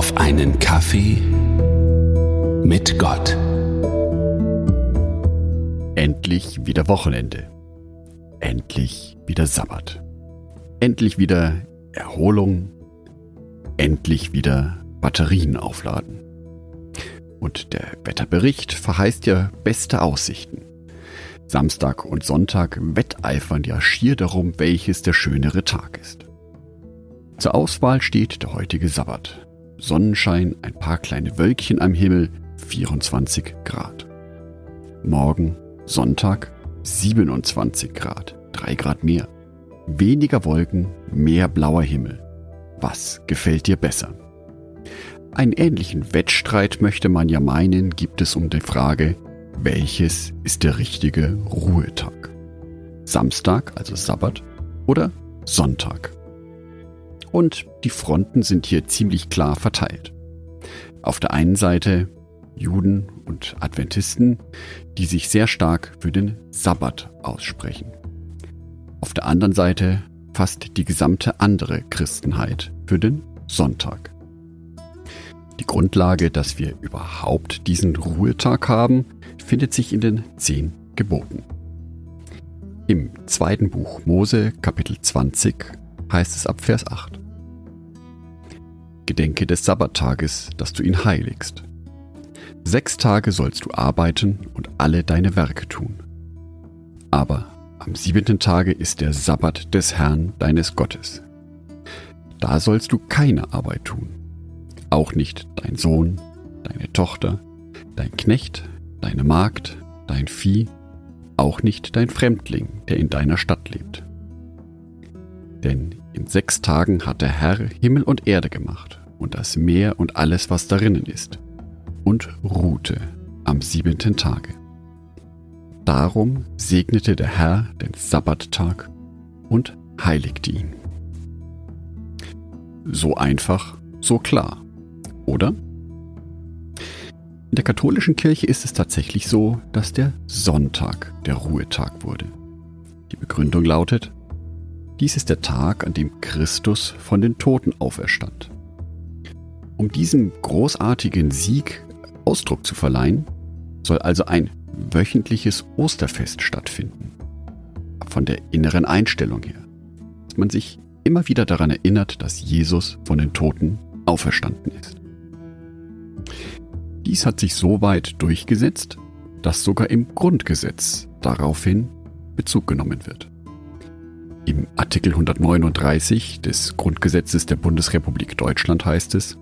auf einen Kaffee mit Gott. Endlich wieder Wochenende. Endlich wieder Sabbat. Endlich wieder Erholung. Endlich wieder Batterien aufladen. Und der Wetterbericht verheißt ja beste Aussichten. Samstag und Sonntag wetteifern ja schier darum, welches der schönere Tag ist. Zur Auswahl steht der heutige Sabbat. Sonnenschein, ein paar kleine Wölkchen am Himmel, 24 Grad. Morgen, Sonntag, 27 Grad, 3 Grad mehr. Weniger Wolken, mehr blauer Himmel. Was gefällt dir besser? Einen ähnlichen Wettstreit möchte man ja meinen, gibt es um die Frage, welches ist der richtige Ruhetag? Samstag, also Sabbat, oder Sonntag? Und die Fronten sind hier ziemlich klar verteilt. Auf der einen Seite Juden und Adventisten, die sich sehr stark für den Sabbat aussprechen. Auf der anderen Seite fast die gesamte andere Christenheit für den Sonntag. Die Grundlage, dass wir überhaupt diesen Ruhetag haben, findet sich in den zehn Geboten. Im zweiten Buch Mose Kapitel 20 heißt es ab Vers 8. Gedenke des Sabbattages, dass du ihn heiligst. Sechs Tage sollst du arbeiten und alle deine Werke tun. Aber am siebenten Tage ist der Sabbat des Herrn deines Gottes. Da sollst du keine Arbeit tun, auch nicht dein Sohn, deine Tochter, dein Knecht, deine Magd, dein Vieh, auch nicht dein Fremdling, der in deiner Stadt lebt. Denn in sechs Tagen hat der Herr Himmel und Erde gemacht und das Meer und alles, was darinnen ist, und ruhte am siebenten Tage. Darum segnete der Herr den Sabbattag und heiligte ihn. So einfach, so klar, oder? In der katholischen Kirche ist es tatsächlich so, dass der Sonntag der Ruhetag wurde. Die Begründung lautet, dies ist der Tag, an dem Christus von den Toten auferstand. Um diesem großartigen Sieg Ausdruck zu verleihen, soll also ein wöchentliches Osterfest stattfinden. Von der inneren Einstellung her, dass man sich immer wieder daran erinnert, dass Jesus von den Toten auferstanden ist. Dies hat sich so weit durchgesetzt, dass sogar im Grundgesetz daraufhin Bezug genommen wird. Im Artikel 139 des Grundgesetzes der Bundesrepublik Deutschland heißt es,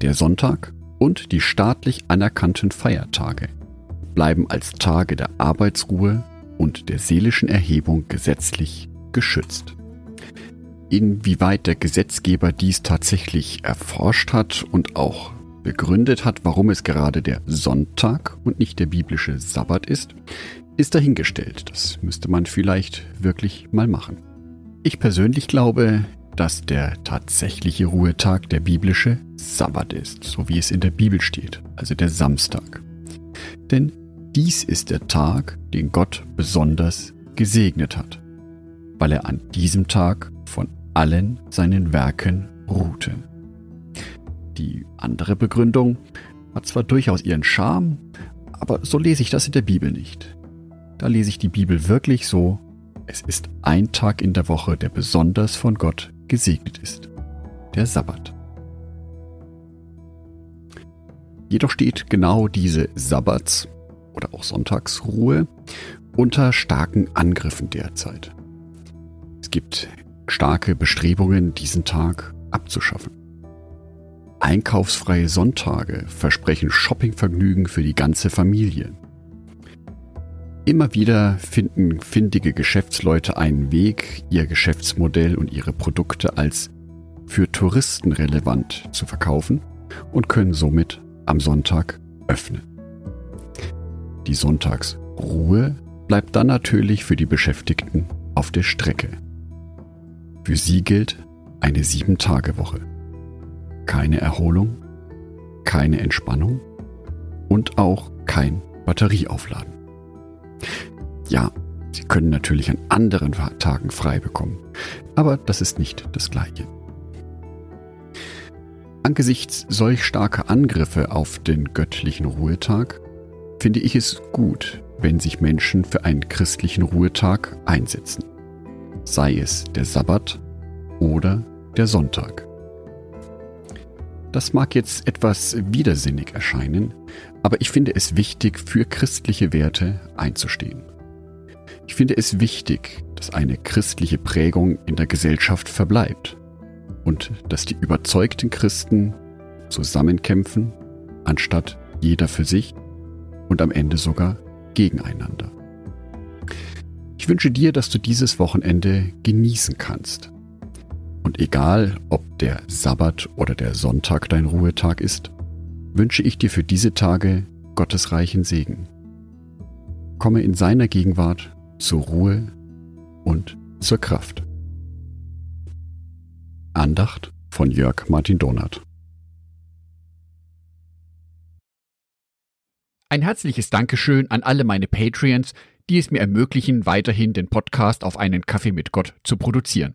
der Sonntag und die staatlich anerkannten Feiertage bleiben als Tage der Arbeitsruhe und der seelischen Erhebung gesetzlich geschützt. Inwieweit der Gesetzgeber dies tatsächlich erforscht hat und auch begründet hat, warum es gerade der Sonntag und nicht der biblische Sabbat ist, ist dahingestellt. Das müsste man vielleicht wirklich mal machen. Ich persönlich glaube, dass der tatsächliche Ruhetag der biblische Sabbat ist, so wie es in der Bibel steht, also der Samstag. Denn dies ist der Tag, den Gott besonders gesegnet hat, weil er an diesem Tag von allen seinen Werken ruhte. Die andere Begründung hat zwar durchaus ihren Charme, aber so lese ich das in der Bibel nicht. Da lese ich die Bibel wirklich so, es ist ein Tag in der Woche, der besonders von Gott gesegnet ist. Der Sabbat. Jedoch steht genau diese Sabbats- oder auch Sonntagsruhe unter starken Angriffen derzeit. Es gibt starke Bestrebungen, diesen Tag abzuschaffen. Einkaufsfreie Sonntage versprechen Shoppingvergnügen für die ganze Familie. Immer wieder finden findige Geschäftsleute einen Weg, ihr Geschäftsmodell und ihre Produkte als für Touristen relevant zu verkaufen und können somit am Sonntag öffnen. Die Sonntagsruhe bleibt dann natürlich für die Beschäftigten auf der Strecke. Für sie gilt eine Sieben-Tage-Woche keine Erholung, keine Entspannung und auch kein Batterieaufladen. Ja, Sie können natürlich an anderen Tagen frei bekommen, aber das ist nicht das Gleiche. Angesichts solch starker Angriffe auf den göttlichen Ruhetag finde ich es gut, wenn sich Menschen für einen christlichen Ruhetag einsetzen. Sei es der Sabbat oder der Sonntag. Das mag jetzt etwas widersinnig erscheinen, aber ich finde es wichtig, für christliche Werte einzustehen. Ich finde es wichtig, dass eine christliche Prägung in der Gesellschaft verbleibt und dass die überzeugten Christen zusammenkämpfen, anstatt jeder für sich und am Ende sogar gegeneinander. Ich wünsche dir, dass du dieses Wochenende genießen kannst. Und egal, ob der Sabbat oder der Sonntag dein Ruhetag ist, wünsche ich dir für diese Tage Gottes reichen Segen. Komme in seiner Gegenwart zur Ruhe und zur Kraft. Andacht von Jörg Martin Donath. Ein herzliches Dankeschön an alle meine Patreons, die es mir ermöglichen, weiterhin den Podcast auf einen Kaffee mit Gott zu produzieren.